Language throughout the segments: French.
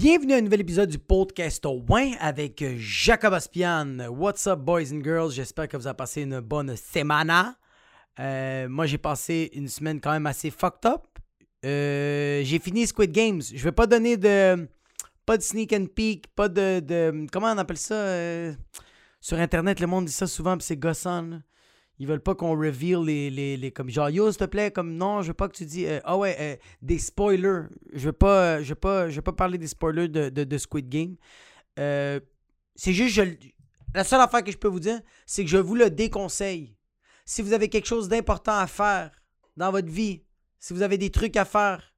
Bienvenue à un nouvel épisode du podcast au Win avec Jacob Aspian. What's up, boys and girls? J'espère que vous avez passé une bonne semaine. Euh, moi, j'ai passé une semaine quand même assez fucked up. Euh, j'ai fini Squid Games. Je vais pas donner de. Pas de sneak and peek, pas de. de- comment on appelle ça? euh, sur Internet, le monde dit ça souvent, puis c'est gossant. là. Ils veulent pas qu'on reveal les, les, les- Comme genre, yo, s'il te plaît, comme non, je veux pas que tu dis. euh, ah ouais, euh, des spoilers. Je veux pas, euh, je veux pas, je veux pas parler des spoilers de, de, Squid Game. C'est juste, je, la seule affaire que je peux vous dire, c'est que je vous le déconseille. Si vous avez quelque chose d'important à faire dans votre vie, si vous avez des trucs à faire,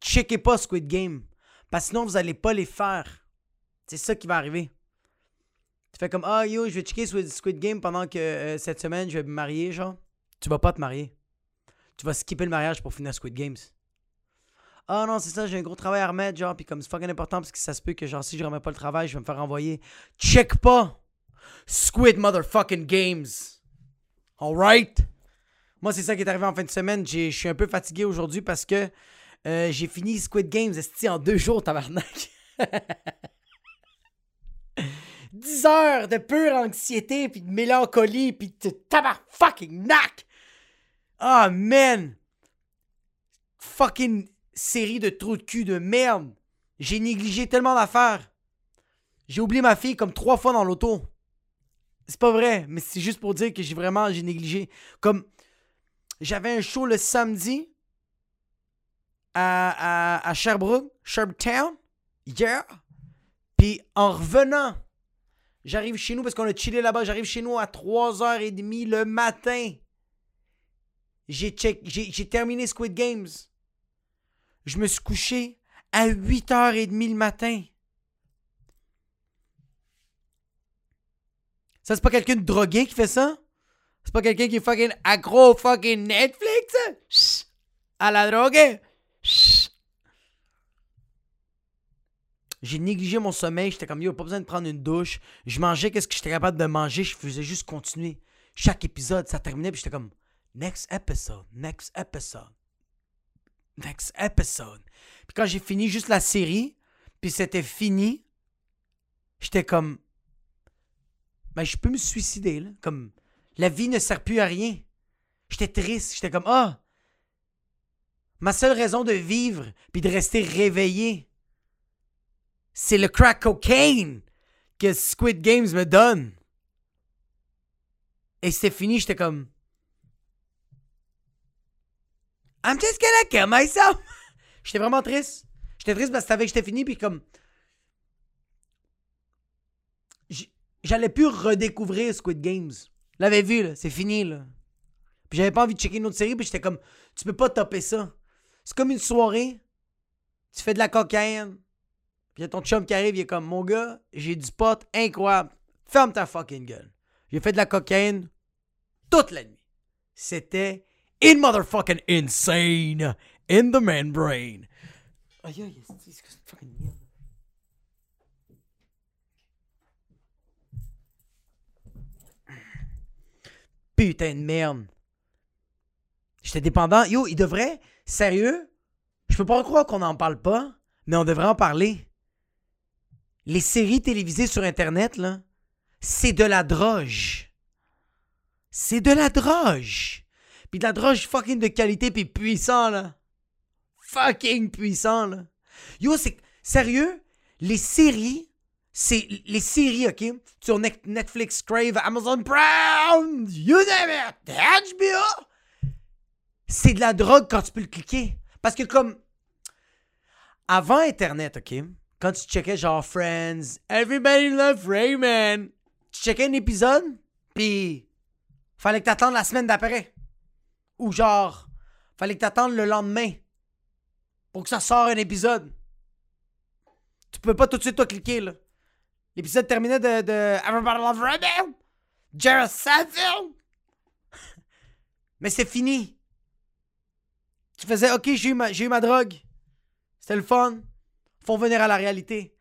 checkez pas Squid Game. Parce que sinon, vous allez pas les faire. C'est ça qui va arriver. Tu fais comme Ah yo, je vais checker Squid, Game pendant que euh, cette semaine je vais me marier, genre. Tu vas pas te marier. Tu vas skipper le mariage pour finir Squid Games. Ah non, c'est ça, j'ai un gros travail à remettre, genre, puis comme c'est fucking important parce que ça se peut que, genre, si je remets pas le travail, je vais me faire renvoyer. Check pas Squid Motherfucking Games. Alright? Moi, c'est ça qui est arrivé en fin de semaine. Je suis un peu fatigué aujourd'hui parce que euh, j'ai fini Squid Games en deux jours, tabarnak. 10 heures de pure anxiété, puis de mélancolie, puis de tabac fucking nac. Ah, man. Fucking série de trous de cul de merde. J'ai négligé tellement d'affaires. J'ai oublié ma fille comme trois fois dans l'auto. C'est pas vrai, mais c'est juste pour dire que j'ai vraiment j'ai négligé. Comme j'avais un show le samedi à, Sherbrooke, Sherbrooke hier. Puis en revenant, j'arrive chez nous parce qu'on a chillé là-bas. J'arrive chez nous à 3h30 le matin. J'ai check, j'ai, terminé Squid Games. Je me suis couché à 8h30 le matin. Ça, c'est pas quelqu'un de drogué qui fait ça? C'est pas quelqu'un qui est fucking accro fucking Netflix? À la drogue? J'ai négligé mon sommeil. J'étais comme, yo, pas besoin de prendre une douche. Je mangeais qu'est-ce que j'étais capable de manger. Je faisais juste continuer. Chaque épisode, ça terminait. Puis j'étais comme, next episode, next episode, next episode. Puis quand j'ai fini juste la série, puis c'était fini, j'étais comme, ben, je peux me suicider, là. Comme, la vie ne sert plus à rien. J'étais triste. J'étais comme, ah, ma seule raison de vivre, puis de rester réveillé, c'est le crack cocaine que Squid Games me donne. Et c'était fini, j'étais comme. I'm just gonna kill myself. J'étais vraiment triste. J'étais triste parce que savais que j'étais fini, puis comme. J'allais plus redécouvrir Squid Games. L'avais vu, là. C'est fini, là. Puis j'avais pas envie de checker une autre série, puis j'étais comme. Tu peux pas topper ça. C'est comme une soirée. Tu fais de la cocaïne. Puis y a ton chum qui arrive, il est comme, mon gars, j'ai du pot incroyable. Ferme ta fucking gueule. J'ai fait de la cocaïne toute la nuit. C'était in motherfucking insane in the man brain. Aïe, aïe, fucking. Putain de merde. J'étais dépendant. Yo, il devrait, sérieux, je peux pas croire qu'on n'en parle pas, mais on devrait en parler. Les séries télévisées sur Internet, là, c'est de la droge. C'est de la droge. Puis de la droge fucking de qualité puis puissant, là. Fucking puissant, là. Yo, c'est... Sérieux? Les séries... C'est... Les séries, OK? Sur Ne- Netflix, Crave, Amazon Prime, you name it, HBO... C'est de la drogue quand tu peux le cliquer. Parce que comme... Avant Internet, OK? Quand tu checkais genre Friends, Everybody Love Raymond, tu checkais un épisode, puis fallait que t'attendes la semaine d'après. Ou genre, fallait que t'attendes le lendemain pour que ça sorte un épisode. Tu peux pas tout de suite toi cliquer là. L'épisode terminait de, Everybody Love Raymond, Jared. Mais c'est fini. Tu faisais, ok, j'ai eu, eu ma drogue. C'était le fun. Faut venir à la réalité.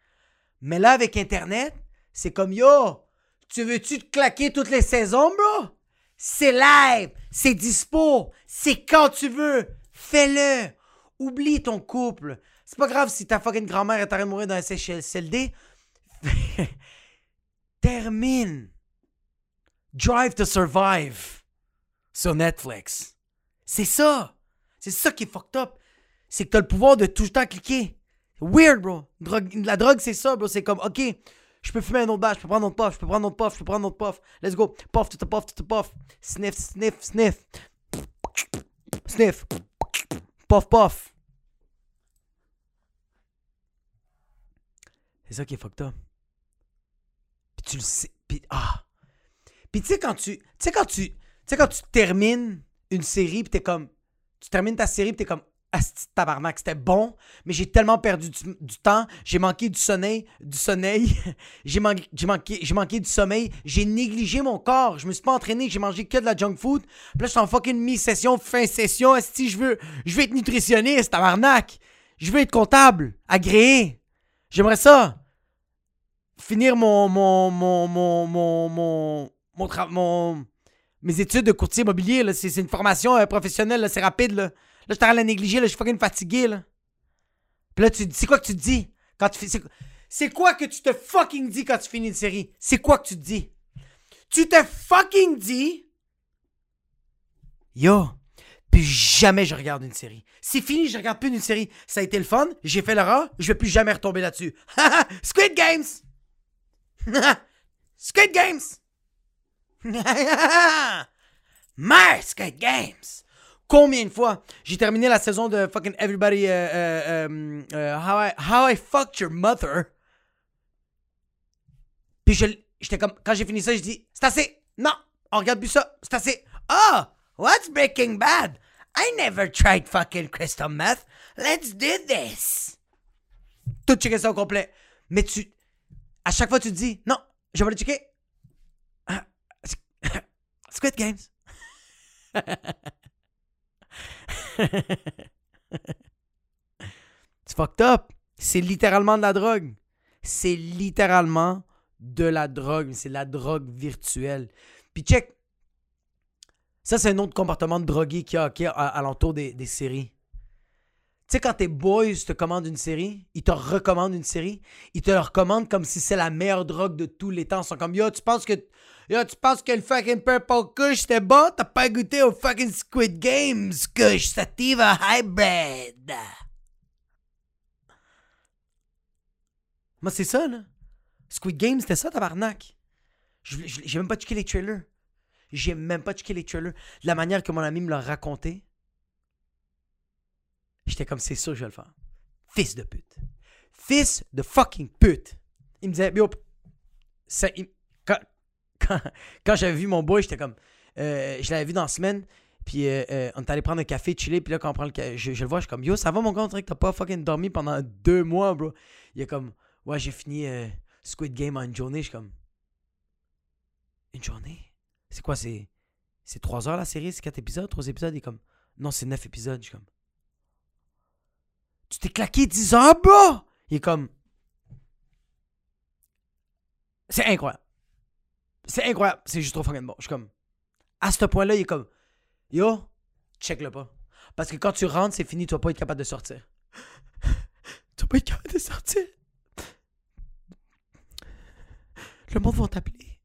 Mais là, avec Internet, c'est comme yo, tu veux-tu te claquer toutes les saisons, bro? C'est live, c'est dispo, c'est quand tu veux. Fais-le. Oublie ton couple. C'est pas grave si ta fucking grand-mère est en train de mourir dans un CHSLD. Termine. Drive to Survive sur Netflix. C'est ça. C'est ça qui est fucked up. C'est que t'as le pouvoir de tout le temps cliquer. Weird, bro. la drogue, c'est ça, bro. C'est comme, ok, je peux fumer un autre batch, je peux prendre un autre puff, je peux prendre un autre puff, je peux prendre un autre puff. Let's go. Puff, tout puff, tout puff. Sniff, sniff, sniff. Sniff. Puff, puff. C'est ça qui est fucked up. Puis tu le sais. Puis, ah. Puis tu sais, quand tu. Tu sais, quand tu. Tu sais, quand tu termines une série, puis t'es comme. Tu termines ta série, puis t'es comme. C'était bon, mais j'ai tellement perdu du, temps, j'ai manqué du sommeil, du sommeil, j'ai manqué, manqué, du sommeil, j'ai négligé mon corps, je me suis pas entraîné, j'ai mangé que de la junk food. Puis là, je suis en fucking mi-session, fin session, Asti, je veux, je veux être nutritionniste, tabarnak. Je veux être comptable, agréé. J'aimerais ça. Finir mon mon mon mon mon mon mon, mon mes études de courtier immobilier c'est une formation euh, professionnelle, c'est rapide là. Là, je t'arrête à la négliger, là, je suis fucking fatigué, là. Puis là, tu c'est quoi que tu te dis? Quand tu fais. C'est quoi que tu te fucking dis quand tu finis une série? C'est quoi que tu te dis? Tu te fucking dis. Yo, plus jamais je regarde une série. C'est fini, je regarde plus une série. Ça a été le fun, j'ai fait l'erreur, je vais plus jamais retomber là-dessus. Squid Games! Squid Games! My Squid Games! Combien de fois j'ai terminé la saison de fucking Everybody uh, uh, uh, how, I, Fucked Your Mother? Puis j'étais comme, quand j'ai fini ça, je dis, c'est assez. Non, on regarde plus ça. C'est assez. Oh, what's Breaking Bad? I never tried fucking crystal meth. Let's do this. Tout checker ça au complet. Mais tu, à chaque fois, tu te dis, non, je vais le checker. Ah, Squid Games. C'est fucked up. C'est littéralement de la drogue. C'est littéralement de la drogue. C'est la drogue virtuelle. Puis check. Ça, c'est un autre comportement de drogué qui a, qui a à, l'entour des séries. Tu sais, quand tes boys te commandent une série, ils te recommandent une série, ils te la recommandent comme si c'est la meilleure drogue de tous les temps. Ils sont comme, yo, tu penses que Yo, tu penses que le fucking Purple Kush c'était bon? T'as pas goûté au fucking Squid Games Kush Sativa Hybrid. Moi, c'est ça, là. Squid Games, c'était ça, tabarnak. J'ai même pas checké les trailers. J'ai même pas checké les trailers. La manière que mon ami me l'a raconté, j'étais comme, c'est sûr que je vais le faire. Fils de pute. Fils de fucking pute. Il me disait, yo, ça, quand, j'avais vu mon boy, j'étais comme. Euh, je l'avais vu dans la semaine. Puis euh, euh, on est allé prendre un café, chiller. Puis là, quand on prend le café, je, le vois, je suis comme Yo, ça va mon gars, on t'as pas fucking dormi pendant deux mois, bro. Il est comme Ouais, j'ai fini Squid Game en une journée. Je suis comme Une journée? C'est quoi C'est c'est trois heures la série? C'est quatre épisodes? Trois épisodes? Il est comme Non, c'est neuf épisodes. Je suis comme Tu t'es claqué 10 heures, bro Il est comme C'est incroyable. C'est incroyable. C'est juste trop fucking bon. Je suis comme. À ce point-là, il est comme. Yo, check-le pas. Parce que quand tu rentres, c'est fini, tu vas pas être capable de sortir. tu vas pas être capable de sortir. Le monde va t'appeler.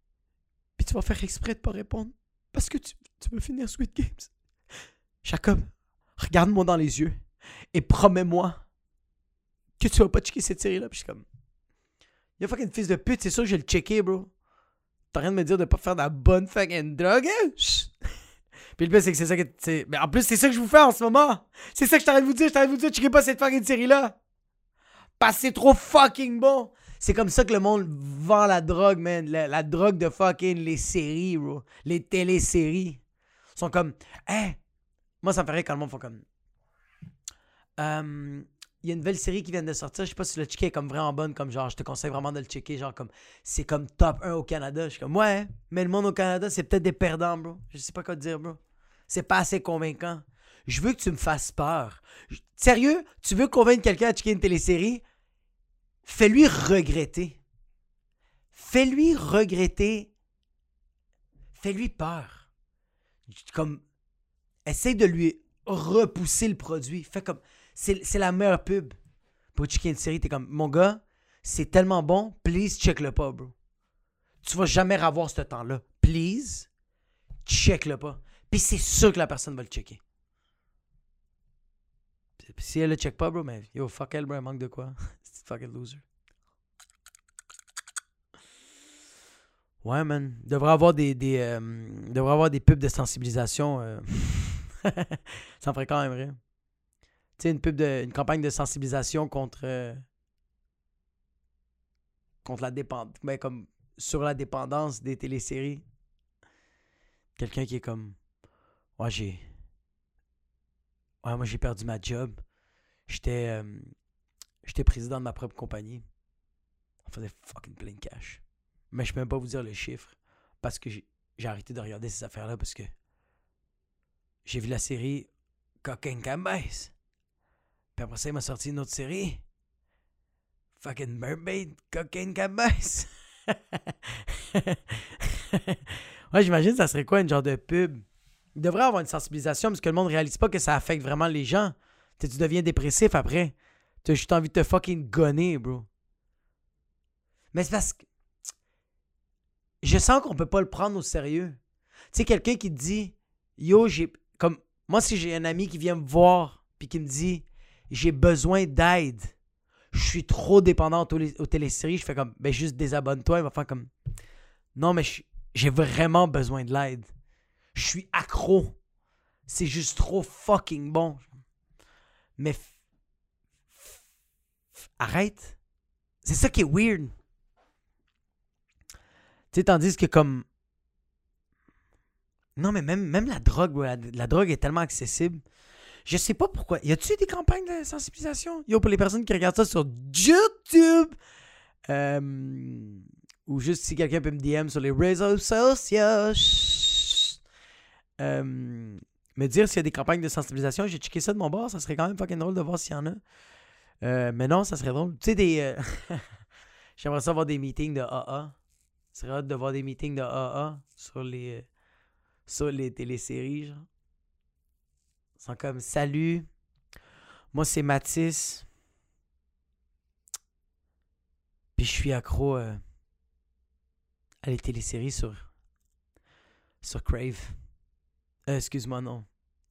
Puis tu vas faire exprès de pas répondre. Parce que tu, tu veux finir Sweet Games. Jacob, regarde-moi dans les yeux. Et promets-moi que tu vas pas checker cette série-là. Puis je suis comme. Yo, fucking fils de pute, c'est sûr que je vais le checker, bro. T'as rien de me dire de pas faire de la bonne fucking drogue? Hein? Puis le pire, c'est que c'est ça que. Mais en plus, c'est ça que je vous fais en ce moment. C'est ça que je t'arrête de vous dire. Je t'arrête de vous dire, checkez pas cette fucking série-là. Parce que c'est trop fucking bon. C'est comme ça que le monde vend la drogue, man. La, drogue de fucking les séries, bro. Les téléséries. Ils sont comme. Hein? Moi, ça me ferait quand le monde fait comme. Il y a une nouvelle série qui vient de sortir. Je sais pas si le checker est comme vraiment bonne, comme genre, je te conseille vraiment de le checker. Genre, comme, c'est comme top 1 au Canada. Je suis comme, ouais, mais le monde au Canada, c'est peut-être des perdants, bro. Je sais pas quoi te dire, bro. C'est pas assez convaincant. Je veux que tu me fasses peur. Sérieux, tu veux convaincre quelqu'un à checker une télésérie? Fais-lui regretter. Fais-lui regretter. Fais-lui peur. Comme, essaye de lui repousser le produit. Fais comme, c'est la meilleure pub. pour checker une série, t'es comme, mon gars, c'est tellement bon, please check-le pas, bro. Tu vas jamais avoir ce temps-là. Please, check-le pas. Puis c'est sûr que la personne va le checker. Puis si elle le check pas, bro, mais yo, fuck elle, bro, elle manque de quoi? c'est fucking loser. Ouais, man. Devrait avoir des, des, euh, avoir des pubs de sensibilisation. euh. Ça me ferait quand même rire. Sais, une pub de, une campagne de sensibilisation contre, euh, contre la dépendance, ben, comme sur la dépendance des téléséries. Quelqu'un qui est comme, ouais, j'ai, ouais, moi j'ai perdu ma job. J'étais, euh, j'étais président de ma propre compagnie. On faisait fucking plein de cash. Mais je peux même pas vous dire le chiffre parce que j'ai arrêté de regarder ces affaires-là parce que j'ai vu la série Cocaine Cambase. Puis après ça, il m'a sorti une autre série. Fucking Mermaid Cocaine Cambase. ouais, j'imagine ça serait quoi une genre de pub? Il devrait avoir une sensibilisation parce que le monde réalise pas que ça affecte vraiment les gens. Tu deviens dépressif après. Tu as juste envie de te fucking gonner, bro. Mais c'est parce que je sens qu'on peut pas le prendre au sérieux. Tu sais, quelqu'un qui te dit Yo, j'ai. Comme. Moi, si j'ai un ami qui vient me voir puis qui me dit J'ai besoin d'aide, je suis trop dépendant aux, aux je fais comme Ben, juste désabonne-toi. Il va faire comme Non, mais j'ai vraiment besoin de l'aide. Je suis accro. C'est juste trop fucking bon. Mais. Arrête. C'est ça qui est weird. Tu sais, tandis que comme. Non, mais même, même la drogue, la drogue est tellement accessible. Je sais pas pourquoi. Y a-tu des campagnes de sensibilisation? Yo, pour les personnes qui regardent ça sur YouTube, euh, ou juste si quelqu'un peut me DM sur les réseaux sociaux, euh, me dire s'il y a des campagnes de sensibilisation. J'ai checké ça de mon bord. Ça serait quand même fucking drôle de voir s'il y en a. Euh, mais non, ça serait drôle. Tu sais, des. J'aimerais ça avoir des meetings de AA. Ce serait hâte de voir des meetings de AA sur les, sur les téléséries, genre. Sont comme Salut, moi c'est Mathis. Puis je suis accro euh, à les téléséries sur, sur Crave. Euh, excuse-moi, non.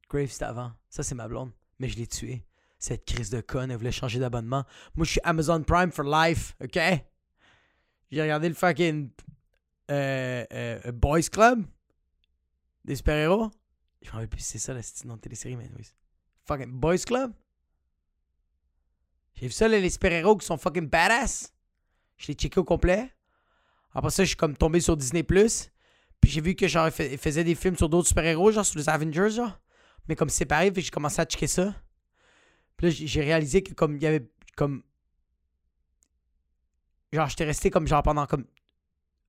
Crave c'était avant. Ça c'est ma blonde. Mais je l'ai tué. Cette crise de conne, elle voulait changer d'abonnement. Moi je suis Amazon Prime for life, ok? J'ai regardé le fucking euh, Boys Club des super-héros. Je me rappelle plus si c'est ça la nom de télésérie, mais oui. Fucking Boys Club? J'ai vu ça, les super-héros qui sont fucking badass. Je l'ai checké au complet. Après ça, je suis comme tombé sur Disney+. Puis j'ai vu que genre, ils fais- ils faisaient des films sur d'autres super-héros, genre sur les Avengers, genre. Mais comme séparés, fait que j'ai commencé à checker ça. Puis là, j'ai- j'ai réalisé que comme il y avait comme... Genre, j'étais resté comme genre pendant comme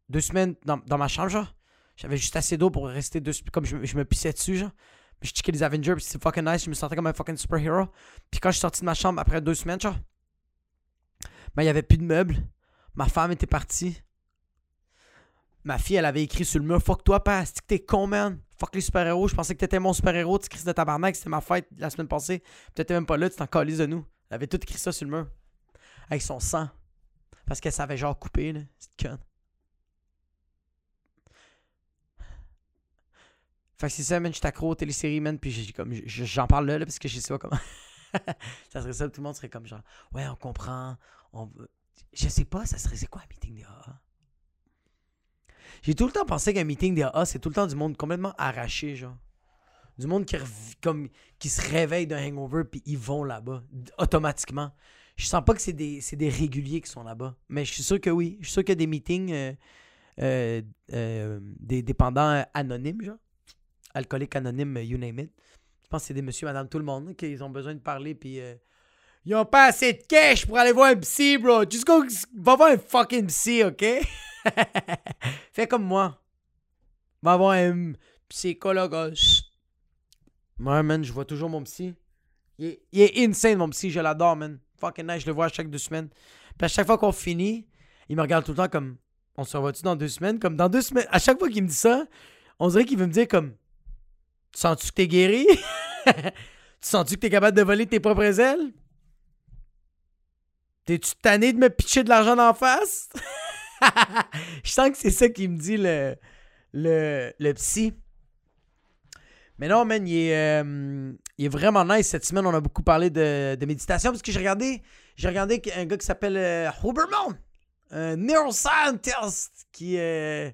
deux semaines dans, dans ma chambre, genre. J'avais juste assez d'eau pour rester deux Comme je, me- pissais dessus, genre. Je checkais les Avengers, puis c'était fucking nice. Je me sentais comme un fucking super-héros. Puis quand je suis sorti de ma chambre après deux semaines, genre, ben, il y avait plus de meubles. Ma femme était partie. Ma fille, elle avait écrit sur le mur Fuck toi, père, c'est que t'es con, man? Fuck les super-héros. Je pensais que t'étais mon super-héros. Tu cries de tabarnak. C'était ma fête la semaine passée. T'étais même pas là. Tu t'en calises de nous. Elle avait tout écrit ça sur le mur. Avec son sang. Parce qu'elle savait genre couper, là. C'est conne. Fait que c'est ça, man, je suis accro aux téléséries, man, puis j'ai comme, j'en parle là, parce que je sais pas comment. ça serait ça, tout le monde serait comme genre, ouais, on comprend, on Je sais pas, ça serait, c'est quoi un meeting des AA? J'ai tout le temps pensé qu'un meeting des AA, c'est tout le temps du monde complètement arraché, genre. Du monde qui, comme, qui se réveille d'un hangover, puis ils vont là-bas, automatiquement. Je sens pas que c'est des, c'est des réguliers qui sont là-bas, mais je suis sûr que oui. Je suis sûr qu'il y a des meetings, euh, euh, euh, des dépendants anonymes, genre alcooliques anonymes, you name it. Je pense que c'est des monsieur, madame, tout le monde, là, qui ont besoin de parler, puis euh, ils ont pas assez de cash pour aller voir un psy, bro. Just go, va voir un fucking psy, ok? Fais comme moi. Va voir un psychologue. Moi, man, je vois toujours mon psy. Il est, il est insane, mon psy, je l'adore, man. Fucking nice, je le vois chaque deux semaines. Puis à chaque fois qu'on finit, il me regarde tout le temps comme on se revoit-tu dans deux semaines? Comme dans deux semaines, à chaque fois qu'il me dit ça, on dirait qu'il veut me dire comme sens-tu que t'es guéri? tu sens-tu que t'es capable de voler tes propres ailes? T'es-tu tanné de me pitcher de l'argent en face? je sens que c'est ça qui me dit le, le, psy. Mais non, man, il est, euh, il est vraiment nice. Cette semaine, on a beaucoup parlé de, de méditation parce que j'ai regardé, j'ai regardé un gars qui s'appelle euh, Huberman, un neuroscientist qui, euh,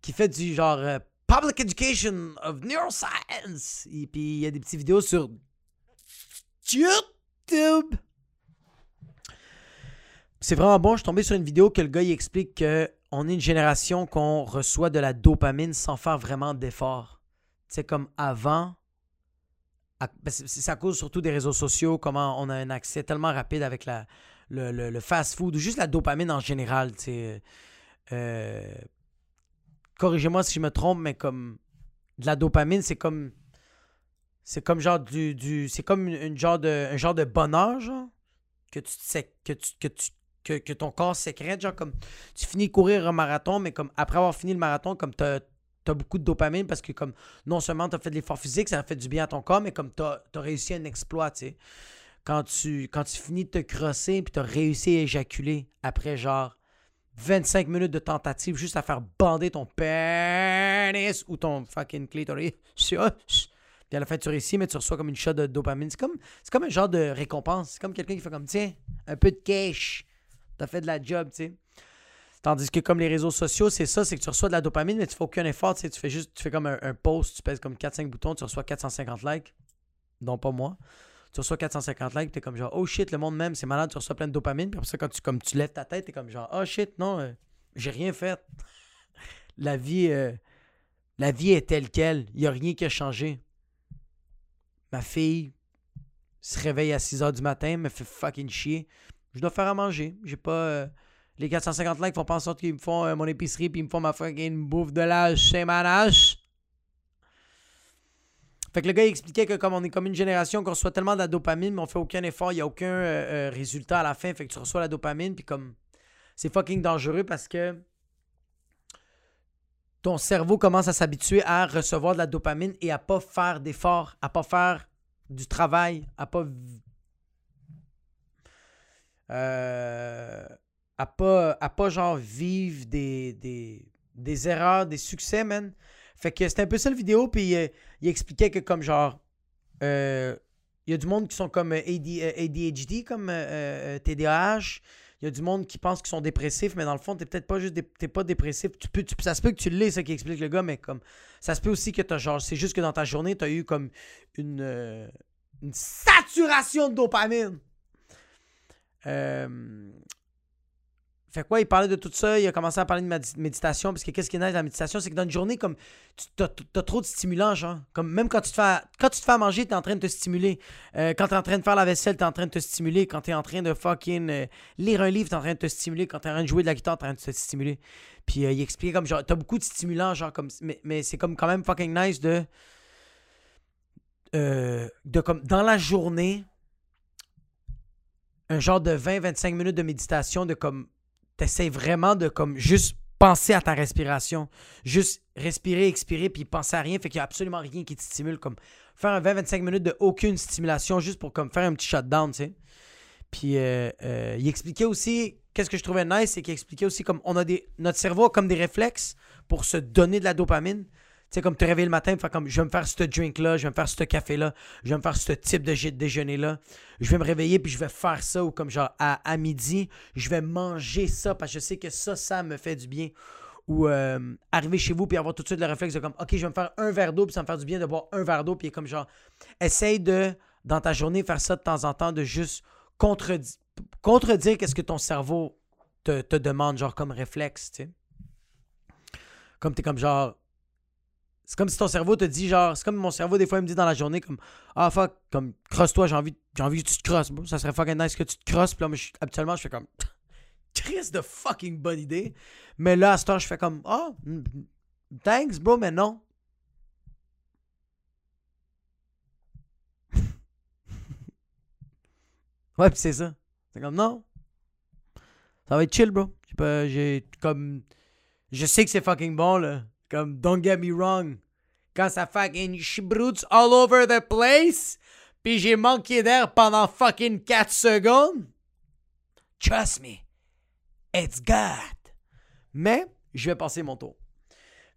qui fait du genre Public Education of Neuroscience. Et puis il y a des petites vidéos sur YouTube. C'est vraiment bon. Je suis tombé sur une vidéo que le gars il explique qu'on est une génération qu'on reçoit de la dopamine sans faire vraiment d'efforts. C'est comme avant. Ben, c'est à cause surtout des réseaux sociaux, comment on a un accès tellement rapide avec le, fast-food ou juste la dopamine en général. Euh, corrigez-moi si je me trompe, mais comme de la dopamine, c'est comme c'est comme genre du, du c'est comme une, genre de un genre de bonheur genre que tu que tu que tu que, ton corps sécrète genre comme tu finis courir un marathon mais comme après avoir fini le marathon comme tu as, beaucoup de dopamine parce que comme non seulement tu as fait de l'effort physique ça a fait du bien à ton corps mais comme tu as, réussi un exploit tu sais. Quand tu quand tu finis de te crosser puis tu as réussi à éjaculer après genre 25 minutes de tentative juste à faire bander ton pénis ou ton fucking clitoris. Puis à la fin, tu réussis, mais tu reçois comme une shot de dopamine. C'est comme, c'est comme un genre de récompense. C'est comme quelqu'un qui fait comme, tiens, un peu de cash. T'as fait de la job, tu sais. Tandis que comme les réseaux sociaux, c'est ça, c'est que tu reçois de la dopamine, mais tu fais aucun effort, tu fais juste, tu fais comme un, un post, tu pèses comme 4-5 boutons, tu reçois 450 likes. Non, pas moi tu reçois 450 likes, t'es comme genre, oh shit, le monde même, c'est malade, tu reçois plein de dopamine. Puis après ça, quand tu, comme tu lèves ta tête, t'es comme genre, oh shit, non, euh, j'ai rien fait. la vie, euh, la vie est telle qu'elle. Il n'y a rien qui a changé. Ma fille se réveille à 6 h du matin, me fait fucking chier. Je dois faire à manger. J'ai pas. Euh, les 450 likes font pas en sorte qu'ils me font mon épicerie puis ils me font ma fucking bouffe de l'âge chez manage. Fait que le gars il expliquait que comme on est comme une génération qu'on reçoit tellement de la dopamine, mais on fait aucun effort, il n'y a aucun euh, euh, résultat à la fin. Fait que tu reçois la dopamine, puis comme c'est fucking dangereux parce que ton cerveau commence à s'habituer à recevoir de la dopamine et à pas faire d'efforts, à pas faire du travail, à pas euh, à pas à pas genre vivre des, des, des erreurs, des succès, man. Fait que c'était un peu ça le vidéo, puis euh, il expliquait que comme genre, euh, il y a du monde qui sont comme ADHD, euh, comme TDAH. Il y a du monde qui pense qu'ils sont dépressifs, mais dans le fond, t'es peut-être pas juste t'es pas dépressif. Tu peux, ça se peut que tu l'aies, ça qui explique le gars, mais comme ça se peut aussi que t'as genre, c'est juste que dans ta journée, t'as eu comme une, une saturation de dopamine. Euh, fait quoi, il parlait de tout ça, il a commencé à parler de méditation, parce que qu'est-ce qui est nice dans la méditation, c'est que dans une journée, comme, tu as, trop de stimulants, genre. Comme même quand tu te fais, quand tu te fais manger, t'es en train de te stimuler. Euh, quand t'es en train de faire la vaisselle, t'es en train de te stimuler. Quand t'es en train de fucking euh, lire un livre, t'es en train de te stimuler. Quand t'es en train de jouer de la guitare, t'es en train de te stimuler. Puis euh, il expliquait comme, genre, t'as beaucoup de stimulants, genre, comme, mais, mais c'est comme quand même fucking nice de. de comme, dans la journée, un genre de 20-25 minutes de méditation, de comme t'essayes vraiment de comme juste penser à ta respiration. Juste respirer, expirer, puis penser à rien. Fait qu'il n'y a absolument rien qui te stimule. Comme faire un 20-25 minutes de aucune stimulation juste pour comme faire un petit shutdown, tu sais. Puis euh, euh, il expliquait aussi, qu'est-ce que je trouvais nice, c'est qu'il expliquait aussi comme on a des, notre cerveau a comme des réflexes pour se donner de la dopamine sais, comme te réveiller le matin, faire comme je vais me faire ce drink-là, je vais me faire ce café-là, je vais me faire ce type de déjeuner-là. Je vais me réveiller puis je vais faire ça ou comme genre à, midi, je vais manger ça parce que je sais que ça, ça me fait du bien. Ou euh, arriver chez vous puis avoir tout de suite le réflexe de comme OK, je vais me faire un verre d'eau puis ça me faire du bien de boire un verre d'eau puis comme genre essaye de dans ta journée faire ça de temps en temps de juste contredire, contredire qu'est-ce que ton cerveau te, te demande genre comme réflexe, tu sais. Comme t'es comme genre c'est comme si ton cerveau te dit, genre, c'est comme mon cerveau, des fois, il me dit dans la journée, comme, ah fuck, comme, crosse-toi, j'ai envie, j'ai envie que tu te crosses. ça serait fucking nice que tu te crosses. Puis là, moi, habituellement, je fais comme, triste de fucking bonne idée. Mais là, à ce temps, je fais comme, oh, thanks, bro, mais non. ouais, puis c'est ça. C'est comme, non. Ça va être chill, bro. J'ai comme. Je sais que c'est fucking bon, là. Comme, don't get me wrong. Quand ça fucking shibrouts all over the place, puis j'ai manqué d'air pendant fucking 4 secondes, Trust me. It's God. Mais, je vais passer mon tour.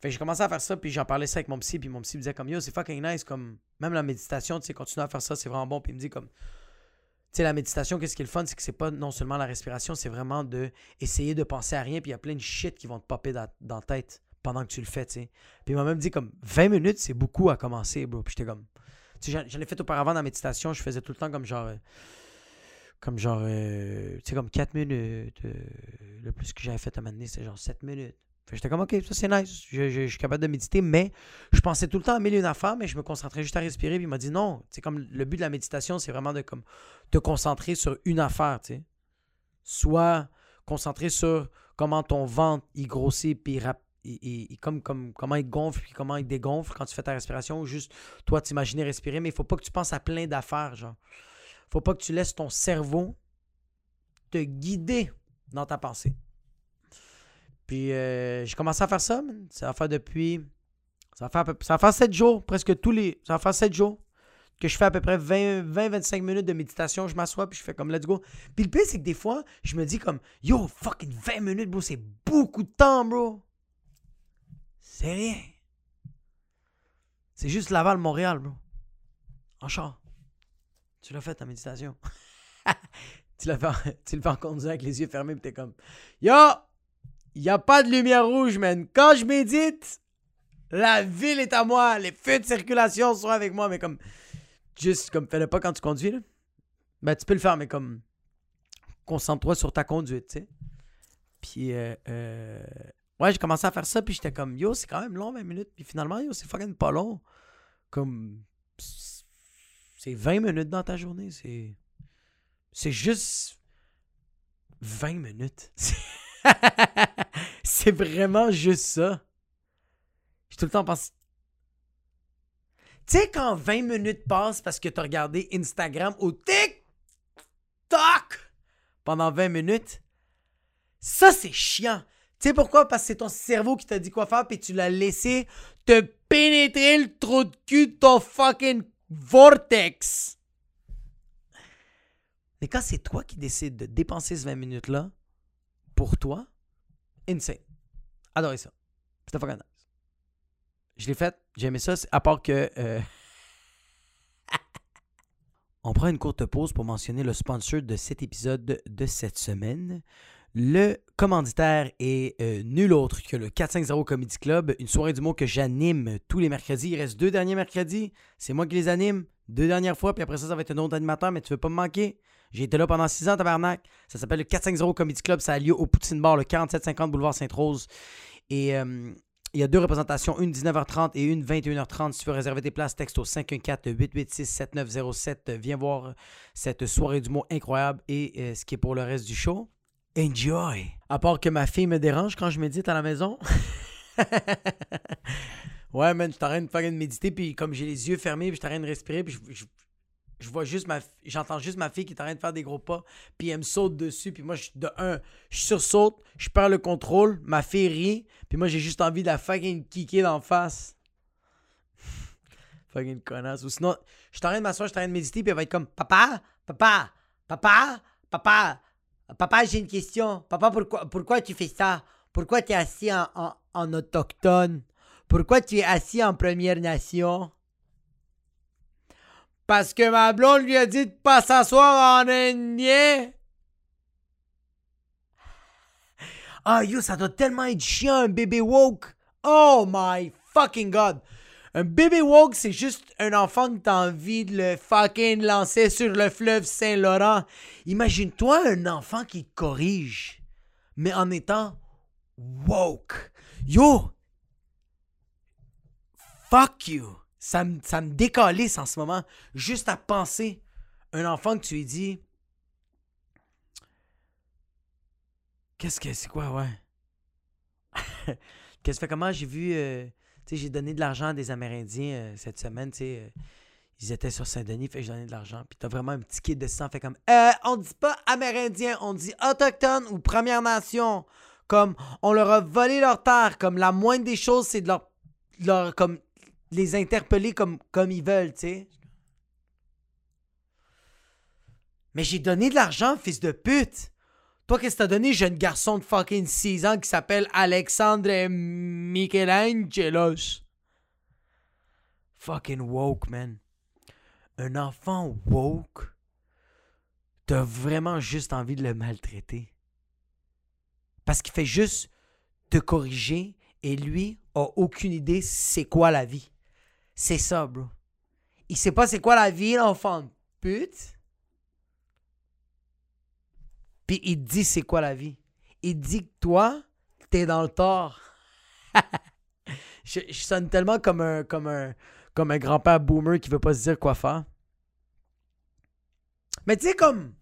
Fait j'ai commencé à faire ça, puis j'en parlais ça avec mon psy, puis mon psy me disait comme yo, c'est fucking nice, comme même la méditation, tu sais, continuer à faire ça, c'est vraiment bon. Puis il me dit comme, tu sais, la méditation, qu'est-ce qui est le fun, c'est que c'est pas non seulement la respiration, c'est vraiment de de penser à rien, puis il y a plein de shit qui vont te popper dans la tête pendant que tu le fais, tu sais. Puis il m'a même dit comme 20 minutes, c'est beaucoup à commencer, bro. Puis j'étais comme, tu sais, j'en ai fait auparavant dans la méditation, je faisais tout le temps comme genre. euh, comme genre, euh, tu sais, comme 4 minutes. euh, le plus que j'avais fait à un moment donné, c'est genre 7 minutes. J'étais comme, OK, ça c'est nice. Je, suis capable de méditer, mais je pensais tout le temps à mille une affaires, mais je me concentrais juste à respirer. Puis il m'a dit, non, c'est comme le but de la méditation, c'est vraiment de comme, te concentrer sur une affaire, tu sais. Soit concentrer sur comment ton ventre, il grossit, puis il- il- il- comme, comme, comment il gonfle, puis comment il dégonfle quand tu fais ta respiration. ou Juste, toi, t'imaginer respirer, mais il faut pas que tu penses à plein d'affaires, genre. Faut pas que tu laisses ton cerveau te guider dans ta pensée. Puis euh, j'ai commencé à faire ça, man. Ça va faire depuis. Ça va faire, ça va faire 7 jours, presque tous les. Ça va faire 7 jours que je fais à peu près 20-25 minutes de méditation. Je m'assois puis je fais comme let's go. Puis le pire, c'est que des fois, je me dis comme yo, fucking 20 minutes, bro, c'est beaucoup de temps, bro. C'est rien. C'est juste Laval-Montréal, bro. En. Tu l'as fait ta méditation. tu l'as fait, le fais en conduisant avec les yeux fermés, puis t'es comme Yo! N'y a pas de lumière rouge, man. Quand je médite, la ville est à moi. Les feux de circulation sont avec moi. Mais comme, juste comme, fais-le pas quand tu conduis, là. Ben, tu peux le faire, mais comme, concentre-toi sur ta conduite, tu sais. Puis, euh, euh, ouais, j'ai commencé à faire ça, puis j'étais comme, yo, c'est quand même long, 20 minutes. Puis finalement, yo, c'est fucking pas long. Comme, c'est 20 minutes dans ta journée. C'est, c'est juste 20 minutes. c'est vraiment juste ça. J'ai tout le temps pensé. Tu sais, quand 20 minutes passent parce que tu as regardé Instagram ou TikTok pendant 20 minutes, ça c'est chiant. Tu sais pourquoi? Parce que c'est ton cerveau qui t'a dit quoi faire puis tu l'as laissé te pénétrer le trou de cul de ton fucking vortex. Mais quand c'est toi qui décides de dépenser ces 20 minutes-là pour toi, insane. Adoré ça. C'était fucking nice. Je l'ai fait, j'ai aimé ça, à part que. euh, On prend une courte pause pour mentionner le sponsor de cet épisode de cette semaine. Le commanditaire est euh, nul autre que le 450 Comedy Club, une soirée du mot que j'anime tous les mercredis. Il reste deux derniers mercredis. C'est moi qui les anime deux dernières fois, puis après ça, ça va être un autre animateur, mais tu veux pas me manquer. J'ai été là pendant six ans, tabarnak. Ça s'appelle le 450 Comedy Club. Ça a lieu au Poutine Bar, le 4750 Boulevard Sainte-Rose. Et euh, il y a deux représentations, une 19h30 et une 21h30. Si tu veux réserver tes places, texte au 514-886-7907. Viens voir cette soirée du mot incroyable et euh, ce qui est pour le reste du show. Enjoy! À part que ma fille me dérange quand je médite à la maison. ouais, man, je t'arrête de faire une méditer, puis comme j'ai les yeux fermés, puis je t'arrête de respirer, puis je, je- je vois juste ma j'entends juste ma fille qui en train de faire des gros pas, puis elle me saute dessus, puis moi, je, de un, je sursaute, je perds le contrôle, ma fille rit, puis moi, j'ai juste envie de la fucking kicker d'en face. fucking connasse. Ou sinon, je suis en train de m'asseoir, je suis en train de méditer, puis elle va être comme Papa, papa, papa, papa, papa, j'ai une question. Papa, pourquoi, pourquoi tu fais ça? Pourquoi tu es assis en, autochtone? Pourquoi tu es assis en Première Nation? Parce que ma blonde lui a dit de pas s'asseoir en indien. Ah yo, ça doit tellement être chiant un bébé woke. Oh my fucking god. Un bébé woke, c'est juste un enfant que t'as envie de le fucking lancer sur le fleuve Saint-Laurent. Imagine-toi un enfant qui corrige, mais en étant woke. Yo! Fuck you! Ça me, ça me décalisse en ce moment. Juste à penser, un enfant que tu lui dis. Qu'est-ce que c'est quoi, ouais? Qu'est-ce que comment j'ai vu. euh, j'ai donné de l'argent à des Amérindiens euh, cette semaine, euh, ils étaient sur Saint-Denis, fait que j'ai donné de l'argent. Puis t'as vraiment un petit kid de sang, fait comme. Euh, on dit pas Amérindien, on dit Autochtone ou Première Nation. Comme, on leur a volé leur terre. Comme, la moindre des choses, c'est de leur. leur comme, les interpeller comme, comme ils veulent, tu sais. Mais j'ai donné de l'argent, fils de pute. Toi, qu'est-ce que t'as donné, jeune garçon de fucking 6 ans qui s'appelle Alexandre Michelangelos? Fucking woke, man. Un enfant woke, t'as vraiment juste envie de le maltraiter. Parce qu'il fait juste te corriger et lui a aucune idée c'est quoi la vie. C'est ça, bro. Il sait pas c'est quoi la vie, l'enfant de pute. Puis il dit c'est quoi la vie? Il dit que toi, t'es dans le tort. je, sonne tellement comme un, comme un, comme un grand-père boomer qui veut pas se dire quoi faire. Mais tu sais, comme.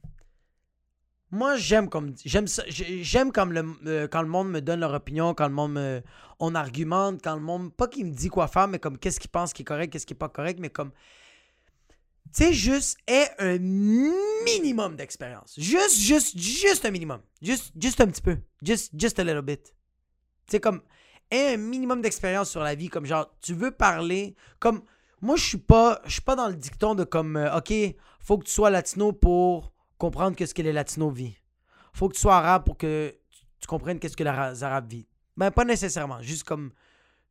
Moi, j'aime comme. J'aime J'aime comme le, quand le monde me donne leur opinion, quand le monde me. On argumente, quand le monde. Pas qu'il me dit quoi faire, mais comme qu'est-ce qu'il pense qui est correct, qu'est-ce qui est pas correct, mais comme tu sais, juste aie un minimum d'expérience. Juste, juste, juste un minimum. Juste, juste un petit peu. Just, just a little bit. Tu sais, comme, aie un minimum d'expérience sur la vie. Comme genre, tu veux parler. Comme, moi, je suis pas, je suis pas dans le dicton de comme, euh, OK, faut que tu sois latino pour comprendre qu'est-ce que les latinos vivent. Faut que tu sois arabe pour que tu, comprennes qu'est-ce que les arabes vivent. Ben, pas nécessairement. Juste comme,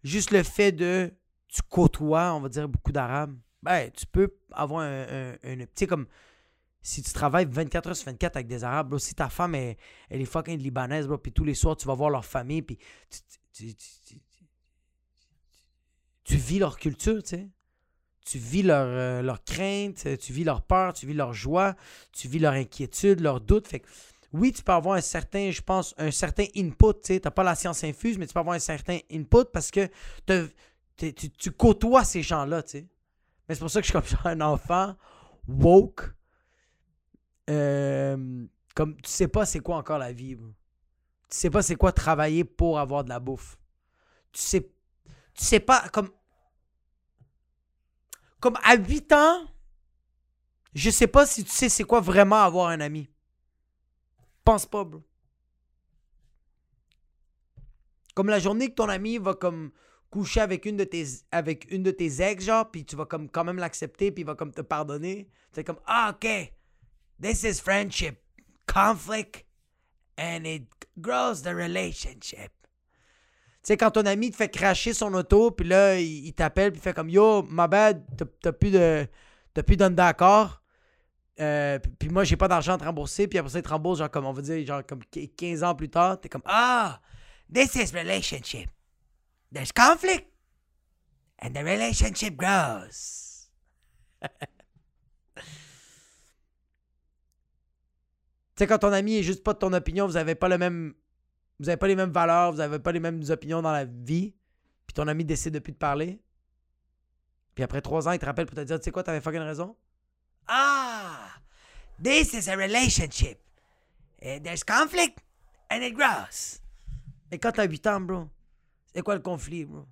juste le fait de, tu côtoies, on va dire, beaucoup d'arabes ben, tu peux avoir un, un, comme si tu travailles 24 heures sur 24 avec des Arabes, si ta femme est, elle est fucking libanaise, bro, puis tous les soirs tu vas voir leur famille, puis tu, tu, vis leur culture, tu sais. Tu vis leur, euh, leur crainte, tu vis leur peur, tu vis leur joie, tu vis leur inquiétude, leur doute. Fait que, oui, tu peux avoir un certain, je pense, un certain input, tu sais. T'as pas la science infuse, mais tu peux avoir un certain input parce que tu, tu côtoies ces gens-là, tu sais. Mais c'est pour ça que je suis comme un enfant woke. Euh, comme tu sais pas c'est quoi encore la vie. Tu sais pas c'est quoi travailler pour avoir de la bouffe. Tu sais tu sais pas comme comme à 8 ans, je sais pas si tu sais c'est quoi vraiment avoir un ami. Pense pas, bro. Comme la journée que ton ami va comme coucher avec une de tes avec une de tes ex genre puis tu vas comme quand même l'accepter puis il va comme te pardonner. C'est comme ah ok. This is friendship. Conflict. And it grows the relationship tu sais quand ton ami te fait cracher son auto puis là il, t'appelle puis il fait comme yo my bad. T'as plus de t'as plus d'accord. Euh, puis moi j'ai pas d'argent à te rembourser puis après ça il te rembourse genre comme on va dire genre comme 15 ans plus tard t'es comme ah this is relationship there's conflict and the relationship grows. Tu sais, quand ton ami est juste pas de ton opinion, vous avez pas le même. Vous avez pas les mêmes valeurs, vous avez pas les mêmes opinions dans la vie, puis ton ami décide de plus te parler. Puis après trois ans, il te rappelle pour te dire, tu sais quoi, t'avais fucking raison? Ah! This is a relationship. And there's conflict and it grows. Mais quand t'as 8 ans, bro, c'est quoi le conflit, bro?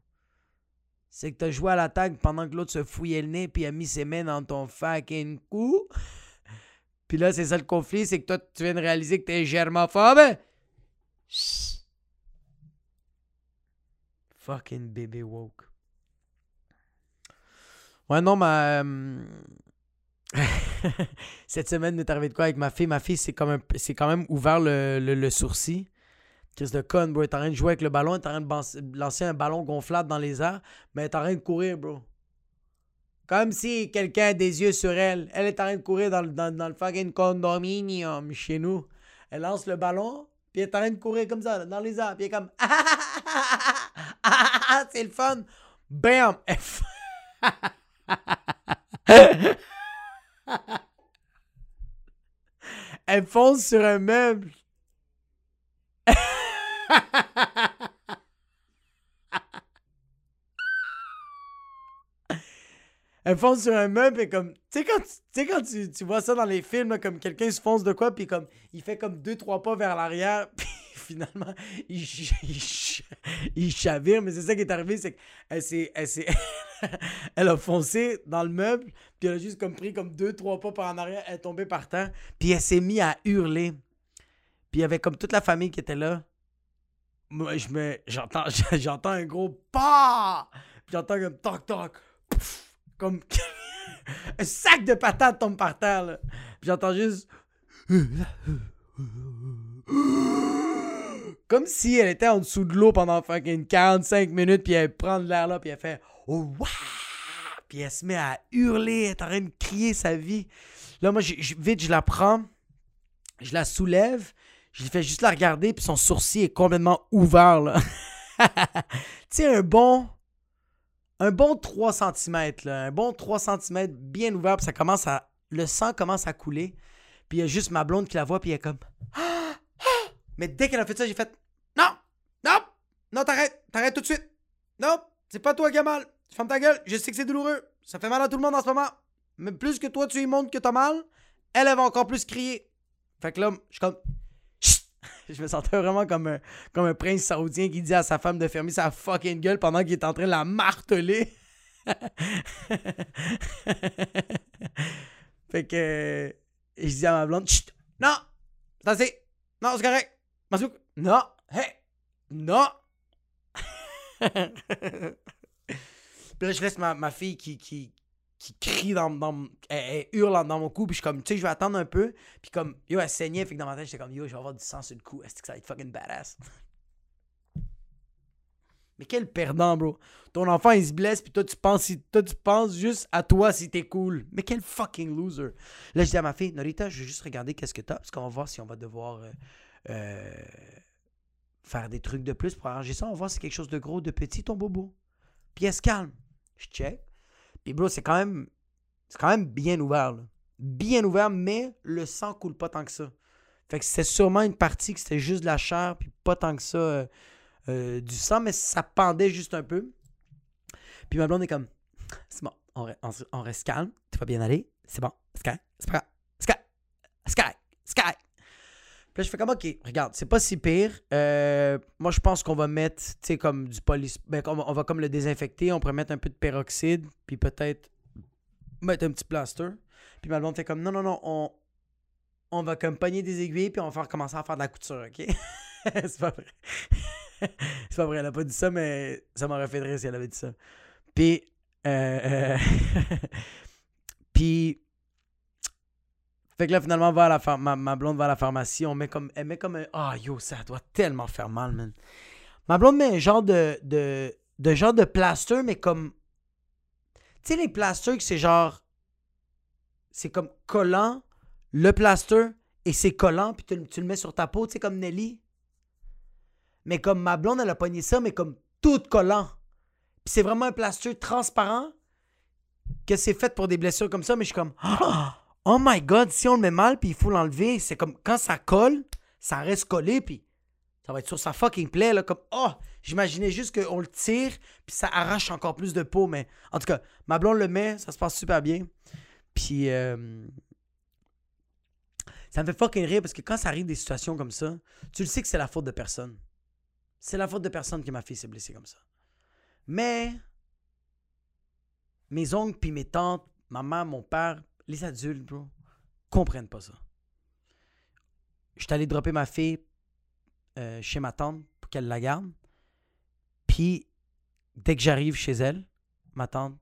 C'est que t'as joué à la tag pendant que l'autre se fouillait le nez puis a mis ses mains dans ton fucking cou. puis là, c'est ça le conflit, c'est que toi, tu viens de réaliser que t'es germophobe. Fucking bébé woke. Ouais, non, ma. Euh, cette semaine, est arrivé de quoi avec ma fille? Ma fille, c'est quand même, quand même ouvert le, le sourcil. Chris de con, bro. T'es en train de jouer avec le ballon, t'es en train de lancer un ballon gonflable dans les airs, mais t'es en train de courir, bro. Comme si quelqu'un a des yeux sur elle. Elle est en train de courir dans, dans, dans le fucking condominium chez nous. Elle lance le ballon, puis elle est en train de courir comme ça, dans les airs. Puis elle est comme. C'est le fun. Bam! Elle fonce sur un meuble. Elle fonce sur un meuble et comme. Tu sais, quand, tu, quand tu, vois ça dans les films, comme quelqu'un se fonce de quoi, puis comme il fait comme deux, trois pas vers l'arrière, puis finalement, il, il, chavire. Mais c'est ça qui est arrivé, c'est qu'elle s'est. Elle, elle a foncé dans le meuble, puis elle a juste comme pris comme deux, trois pas par en arrière, elle est tombée par terre, puis elle s'est mise à hurler. Puis il y avait comme toute la famille qui était là. Moi, je me. J'entends, j'entends un gros pas! J'entends comme toc toc. comme. un sac de patates tombe par terre, là. Puis j'entends juste. Comme si elle était en dessous de l'eau pendant fucking 45 minutes, puis elle prend de l'air là, puis elle fait Oh! Puis elle se met à hurler, elle est en train de crier sa vie. Là, moi, vite, je la prends, je la soulève, je lui fais juste la regarder, puis son sourcil est complètement ouvert, là. tu sais, un bon. Un bon 3 cm, là. Un bon 3 cm bien ouvert, puis ça commence à. Le sang commence à couler. Puis il y a juste ma blonde qui la voit, puis elle est comme. Mais dès qu'elle a fait ça, j'ai fait. Non! Non! Non, t'arrêtes! T'arrêtes tout de suite! Non! C'est pas toi qui as mal! Ferme ta gueule! Je sais que c'est douloureux! Ça fait mal à tout le monde en ce moment! Mais plus que toi, tu y montres que t'as mal, elle, elle va encore plus crier. Fait que là, je suis comme. Je me sentais vraiment comme un, comme un prince saoudien qui dit à sa femme de fermer sa fucking gueule pendant qu'il est en train de la marteler. fait que. Je dis à ma blonde, Chut! Non! C'est assez! Non, c'est correct! Masouk! Non! Hey! Non! Puis là, je laisse ma, ma fille qui, qui, qui crie dans, dans elle, hurle dans mon cou puis je suis comme tu sais je vais attendre un peu puis comme yo elle saignait fait que dans ma tête j'étais comme yo je vais avoir du sang sur le cou est-ce que ça va être fucking badass? Mais quel perdant bro. Ton enfant il se blesse puis toi tu penses toi tu penses juste à toi si t'es cool. Mais quel fucking loser. Là je dis à ma fille Norita je vais juste regarder qu'est-ce que t'as parce qu'on va voir si on va devoir euh, euh, faire des trucs de plus pour arranger ça. On va voir si c'est quelque chose de gros de petit ton bobo. Puis elle se calme. Je check puis bro, c'est quand même. C'est quand même bien ouvert. Là. Bien ouvert, mais le sang coule pas tant que ça. Fait que c'était sûrement une partie que c'était juste de la chair, puis pas tant que ça euh, euh, du sang, mais ça pendait juste un peu. Puis ma blonde est comme, c'est bon, on, reste calme, tu vas bien aller, c'est bon, c'est correct, c'est pas grave, c'est correct, c'est. Puis là, je fais comme, OK, regarde, c'est pas si pire. Euh, moi, je pense qu'on va mettre, tu sais, comme du police. Ben, on va, comme le désinfecter. On pourrait mettre un peu de peroxyde, puis peut-être mettre un petit plaster. Puis ma blonde fait comme, non, non, non, on, on va comme pogner des aiguilles, puis on va faire commencer à faire de la couture, OK? c'est pas vrai. c'est pas vrai, elle a pas dit ça, mais ça m'aurait fait rire si elle avait dit ça. Puis, euh, euh puis fait que là, finalement, va à la ma, blonde va à la pharmacie. On met comme, elle met comme un. Ah, yo, ça doit tellement faire mal, man. Ma blonde met un genre de. de, de genre de plaster, mais comme. Tu sais, les plasters c'est genre. C'est comme collant, le plaster, et c'est collant, puis tu, le mets sur ta peau, tu sais, comme Nelly. Mais comme ma blonde, elle a pogné ça, mais comme tout collant. Puis c'est vraiment un plaster transparent que c'est fait pour des blessures comme ça, mais je suis comme. Ah! Oh my god, si on le met mal puis il faut l'enlever, c'est comme quand ça colle, ça reste collé puis ça va être sur sa fucking plaie là comme oh, j'imaginais juste qu'on le tire puis ça arrache encore plus de peau mais en tout cas, ma blonde le met, ça se passe super bien. Puis euh, ça me fait fucking rire parce que quand ça arrive des situations comme ça, tu le sais que c'est la faute de personne. C'est la faute de personne que ma fille s'est blessée comme ça. Mais mes oncles puis mes tantes, ma mon père, les adultes, bro, comprennent pas ça. Je suis allé dropper ma fille euh, chez ma tante pour qu'elle la garde. Puis, dès que j'arrive chez elle, ma tante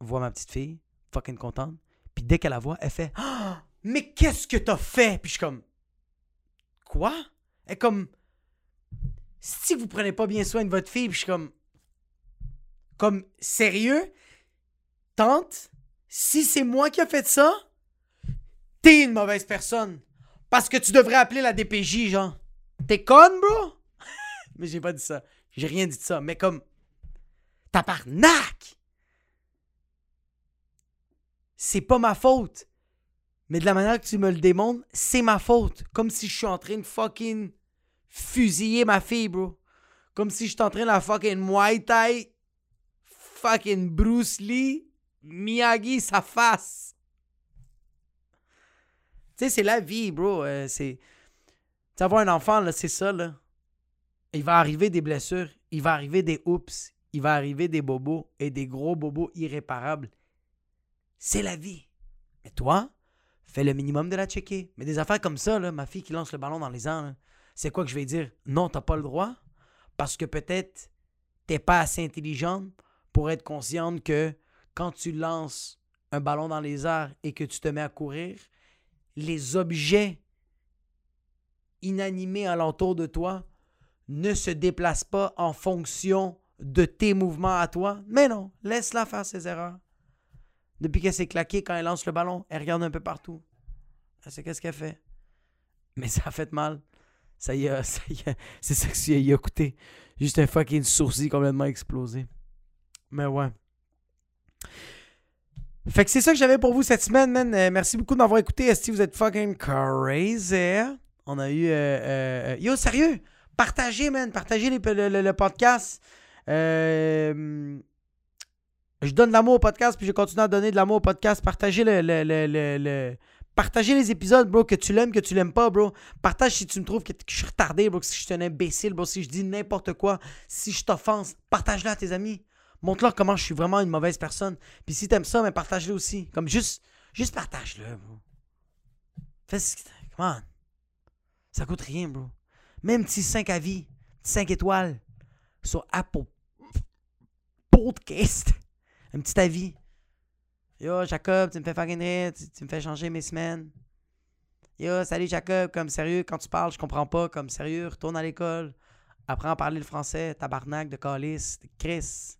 voit ma petite fille, fucking contente. Puis dès qu'elle la voit, elle fait ah, Mais qu'est-ce que t'as fait Puis je suis comme Quoi Elle est comme Si vous prenez pas bien soin de votre fille, puis je suis comme Comme sérieux? Tante si c'est moi qui a fait ça, t'es une mauvaise personne. Parce que tu devrais appeler la DPJ, genre. T'es conne, bro? mais j'ai pas dit ça. J'ai rien dit de ça. Mais comme. Tabarnak! C'est pas ma faute. Mais de la manière que tu me le démontres, c'est ma faute. Comme si je suis en train de fucking fusiller ma fille, bro. Comme si je suis en train de fucking Muay. Fucking Bruce Lee. Miyagi, sa face. Tu sais, c'est la vie, bro. Euh, c'est. Avoir un enfant, là, c'est ça, là. Il va arriver des blessures, il va arriver des oups, il va arriver des bobos et des gros bobos irréparables. C'est la vie. Mais toi, fais le minimum de la checker. Mais des affaires comme ça, là, ma fille qui lance le ballon dans les airs, c'est quoi que je vais dire? Non, t'as pas le droit. Parce que peut-être t'es pas assez intelligente pour être consciente que quand tu lances un ballon dans les airs et que tu te mets à courir, les objets inanimés alentour de toi ne se déplace pas en fonction de tes mouvements à toi. Mais non, laisse-la faire ses erreurs. Depuis qu'elle s'est claquée, quand elle lance le ballon, elle regarde un peu partout. Elle sait qu'est-ce qu'elle fait. Mais ça a fait mal. Ça y a, ça y a, c'est ça que ça y a coûté. Juste un fucking sourcil complètement explosé. Mais ouais. Fait que c'est ça que j'avais pour vous cette semaine, man. Euh, merci beaucoup de m'avoir écouté. Est-ce que vous êtes fucking crazy? On a eu. Euh, euh, yo, sérieux? Partagez, man. Partagez le, podcast. je donne de l'amour au podcast, puis je continue à donner de l'amour au podcast. Partagez Partagez les épisodes, bro, que tu l'aimes, que tu l'aimes pas, bro. Partage si tu me trouves que, je suis retardé, bro, si je suis un imbécile, bro, si je dis n'importe quoi, si je t'offense. Partage-le à tes amis. Montre-leur comment je suis vraiment une mauvaise personne. Puis si t'aimes ça, mais partage-le aussi. Comme juste, juste partage-le, bro. Fais ce Come on. Ça coûte rien, bro. Même petit 5 avis, 5 étoiles sur Apple Podcast. Un petit avis. Yo, Jacob, tu me fais fucking rire, tu, me fais changer mes semaines. Yo, salut Jacob, comme sérieux, quand tu parles, je comprends pas, comme sérieux, retourne à l'école. Apprends à parler le français, tabarnak de calice, de Chris.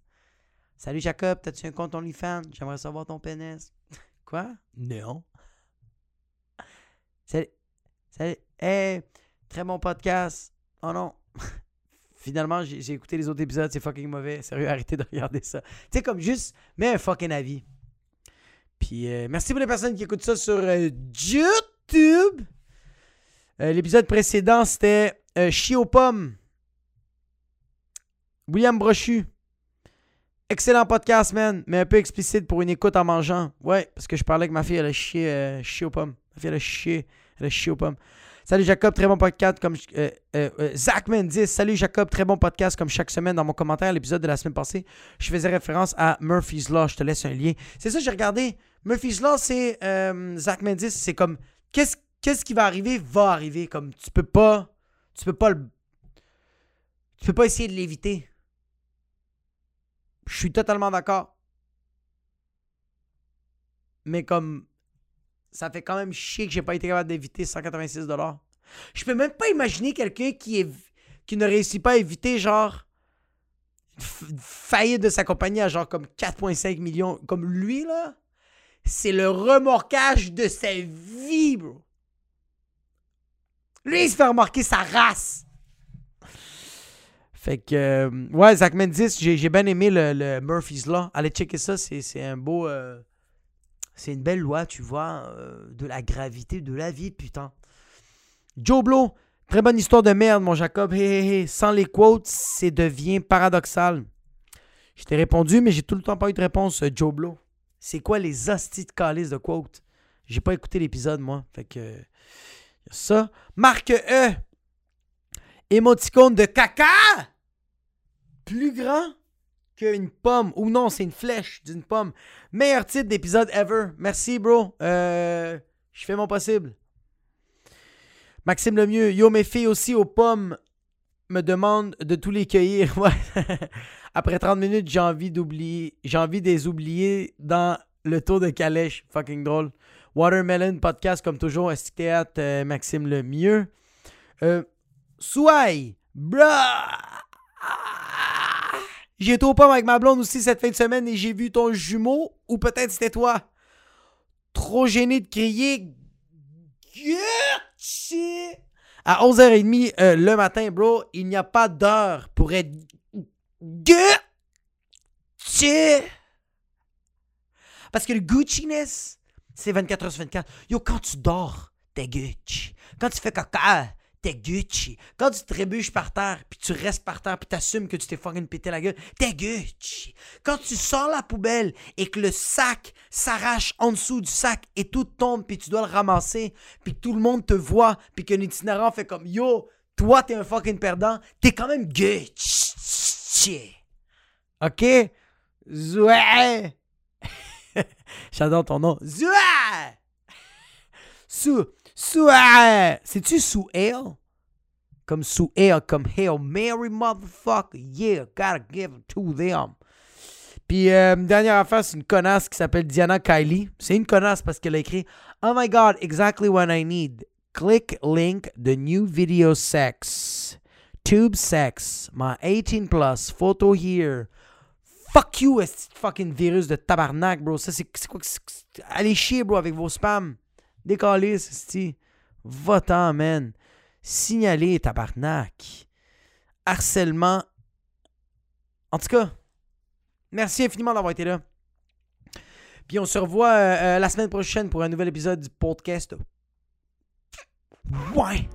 Salut Jacob, t'as-tu un compte OnlyFans? J'aimerais savoir ton pénis. Quoi? Non. Salut. Salut. Hey, très bon podcast. Oh non. Finalement, j'ai écouté les autres épisodes, c'est fucking mauvais. Sérieux, arrêtez de regarder ça. Tu sais, comme juste, mets un fucking avis. Puis euh, merci pour les personnes qui écoutent ça sur euh, YouTube. Euh, l'épisode précédent, c'était Chier aux pommes. William Brochu. Excellent podcast, man, mais un peu explicite pour une écoute en mangeant. Ouais, parce que je parlais avec ma fille, elle a chié, chié aux pommes. Ma fille, elle a chié, elle a aux pommes. Salut Jacob, très bon podcast comme euh, euh, euh, Zach Mendes. Salut Jacob, très bon podcast comme chaque semaine dans mon commentaire l'épisode de la semaine passée. Je faisais référence à Murphy's Law, je te laisse un lien. C'est ça j'ai regardé. Murphy's Law, c'est Zach Mendes, c'est comme qu'est-ce qu'est-ce qui va arriver va arriver comme tu peux pas tu peux pas le tu peux pas essayer de l'éviter. Je suis totalement d'accord. Mais comme ça fait quand même chier que j'ai pas été capable d'éviter 186 dollars. Je peux même pas imaginer quelqu'un qui qui ne réussit pas à éviter genre faillite de sa compagnie à genre comme 4.5 millions comme lui là. C'est le remorquage de sa vie, bro. Lui, il se fait remarquer sa race. Fait que, euh, ouais, Zach Mendes, j'ai bien aimé le, Murphy's Law. Allez checker ça, c'est un beau. Euh, c'est une belle loi, tu vois, euh, de la gravité de la vie, putain. Joe Blow, très bonne histoire de merde, mon Jacob. Sans les quotes, c'est devient paradoxal. Je t'ai répondu, mais j'ai tout le temps pas eu de réponse, Joe Blow. C'est quoi les hosties de calice de quotes? J'ai pas écouté l'épisode, moi. Fait que. Ça. Marque E. Émoticône de caca. Plus grand qu'une pomme. Ou non, c'est une flèche d'une pomme. Meilleur titre d'épisode ever. Merci, bro. Euh, je fais mon possible. Maxime Lemieux. Yo, mes filles aussi aux pommes me demandent de tous les cueillir. Après 30 minutes, j'ai envie d'oublier. J'ai envie de les oublier dans le tour de calèche. Fucking drôle. Watermelon podcast, comme toujours. Théâtre, euh, Maxime Lemieux? Euh, Souaille. Bruh. Été au pomme avec ma blonde aussi cette fin de semaine et j'ai vu ton jumeau, ou peut-être c'était toi. Trop gêné de crier. À 11h30 euh, le matin, bro, il n'y a pas d'heure pour être. Parce que le Gucci-ness, c'est 24 h sur 24. Yo, quand tu dors, t'es Gucci. Quand tu fais caca, t'es Gucci. Quand tu trébuches par terre, puis tu restes par terre, puis t'assumes que tu t'es fucking pété la gueule, t'es Gucci. Quand tu sors la poubelle et que le sac s'arrache en dessous du sac et tout tombe, puis tu dois le ramasser, puis tout le monde te voit, puis qu'un itinérant fait comme Yo, toi t'es un fucking perdant, t'es quand même Gucci. Ok? Zoué! J'adore ton nom. Zoué! Sous. Sous C'est-tu sous L? Comme sous L, comme Hail Mary, motherfucker. Yeah, gotta give it to them. Puis, euh, dernière affaire, c'est une connasse qui s'appelle Diana Kylie. C'est une connasse parce qu'elle a écrit Oh my god, exactly what I need. Click link the new video sex. Tube sex. My 18 plus. Photo here. Fuck you, est fucking virus de tabarnak, bro. Ça, c'est quoi Allez chier, bro, avec vos spams. Décalez, c'est Va-t'en, man. Signalez, tabarnak. Harcèlement. En tout cas, merci infiniment d'avoir été là. Puis on se revoit euh, euh, la semaine prochaine pour un nouvel épisode du podcast. Ouais!